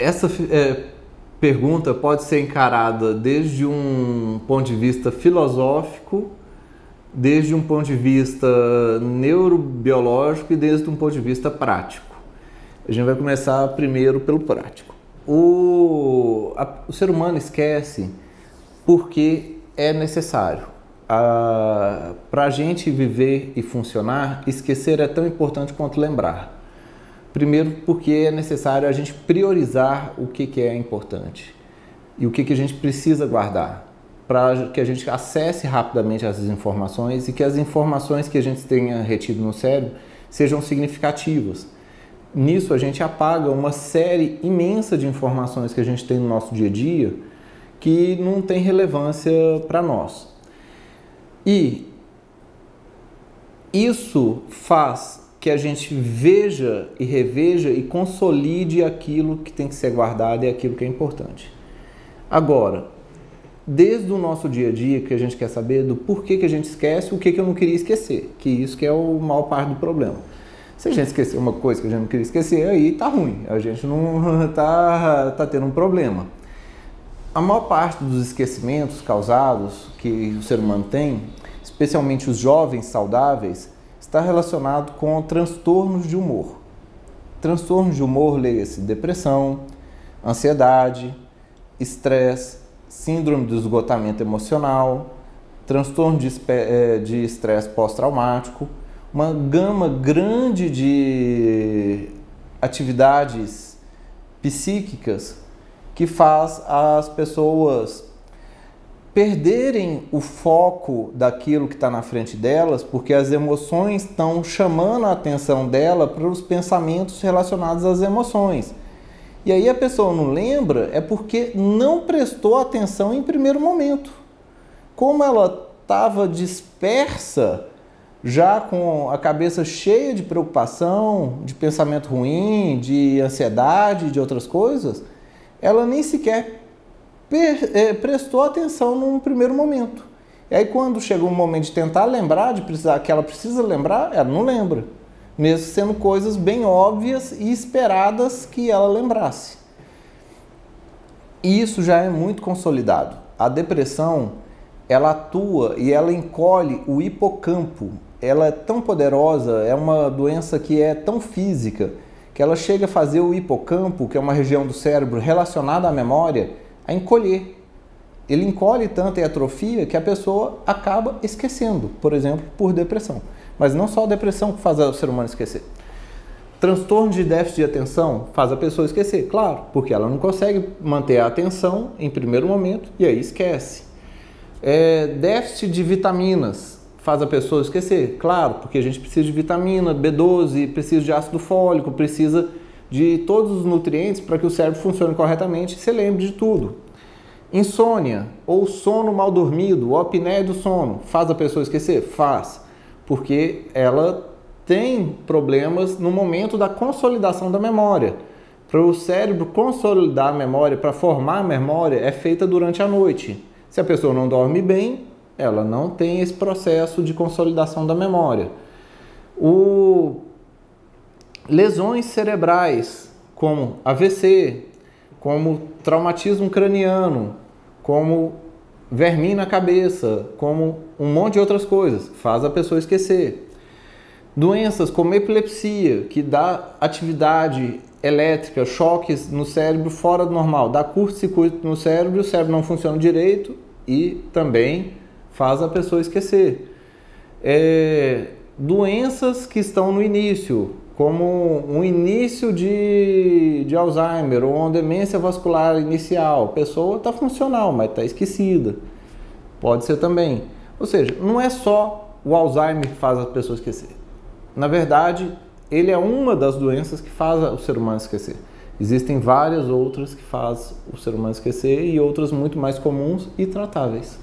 essa é, pergunta pode ser encarada desde um ponto de vista filosófico, desde um ponto de vista neurobiológico e desde um ponto de vista prático. A gente vai começar primeiro pelo prático. O, a, o ser humano esquece porque é necessário. Para a gente viver e funcionar, esquecer é tão importante quanto lembrar. Primeiro, porque é necessário a gente priorizar o que, que é importante e o que, que a gente precisa guardar, para que a gente acesse rapidamente essas informações e que as informações que a gente tenha retido no cérebro sejam significativas. Nisso, a gente apaga uma série imensa de informações que a gente tem no nosso dia a dia que não tem relevância para nós. E isso faz que a gente veja e reveja e consolide aquilo que tem que ser guardado e aquilo que é importante. Agora, desde o nosso dia a dia que a gente quer saber do porquê que a gente esquece, o que, que eu não queria esquecer, que isso que é o maior parte do problema. Se a gente esquecer uma coisa que a gente não queria esquecer, aí tá ruim, a gente não tá, tá tendo um problema. A maior parte dos esquecimentos causados que o ser humano tem, especialmente os jovens saudáveis, está relacionado com transtornos de humor. Transtornos de humor, leia-se depressão, ansiedade, estresse, síndrome do esgotamento emocional, transtorno eh, de estresse pós-traumático, uma gama grande de atividades psíquicas que faz as pessoas perderem o foco daquilo que está na frente delas, porque as emoções estão chamando a atenção dela para os pensamentos relacionados às emoções. E aí a pessoa não lembra é porque não prestou atenção em primeiro momento. Como ela estava dispersa, já com a cabeça cheia de preocupação, de pensamento ruim, de ansiedade, de outras coisas, ela nem sequer prestou atenção num primeiro momento. E aí quando chega o momento de tentar lembrar, de precisar que ela precisa lembrar, ela não lembra. Mesmo sendo coisas bem óbvias e esperadas que ela lembrasse. E isso já é muito consolidado. A depressão, ela atua e ela encolhe o hipocampo. Ela é tão poderosa, é uma doença que é tão física, que ela chega a fazer o hipocampo, que é uma região do cérebro relacionada à memória, a encolher. Ele encolhe tanto e atrofia que a pessoa acaba esquecendo, por exemplo, por depressão. Mas não só a depressão que faz o ser humano esquecer. Transtorno de déficit de atenção faz a pessoa esquecer, claro, porque ela não consegue manter a atenção em primeiro momento e aí esquece. É, déficit de vitaminas faz a pessoa esquecer, claro, porque a gente precisa de vitamina B12, precisa de ácido fólico, precisa de todos os nutrientes para que o cérebro funcione corretamente e se lembre de tudo. Insônia ou sono mal dormido, ou apneia do sono, faz a pessoa esquecer? Faz, porque ela tem problemas no momento da consolidação da memória. Para o cérebro consolidar a memória, para formar a memória, é feita durante a noite. Se a pessoa não dorme bem, ela não tem esse processo de consolidação da memória. O lesões cerebrais, como AVC, como traumatismo craniano, como verme na cabeça, como um monte de outras coisas, faz a pessoa esquecer. Doenças como epilepsia, que dá atividade elétrica, choques no cérebro fora do normal, dá curto-circuito no cérebro, o cérebro não funciona direito e também faz a pessoa esquecer. É, doenças que estão no início, como um início de, de Alzheimer ou uma demência vascular inicial. A pessoa está funcional, mas está esquecida. Pode ser também. Ou seja, não é só o Alzheimer que faz a pessoa esquecer. Na verdade, ele é uma das doenças que faz o ser humano esquecer. Existem várias outras que faz o ser humano esquecer e outras muito mais comuns e tratáveis.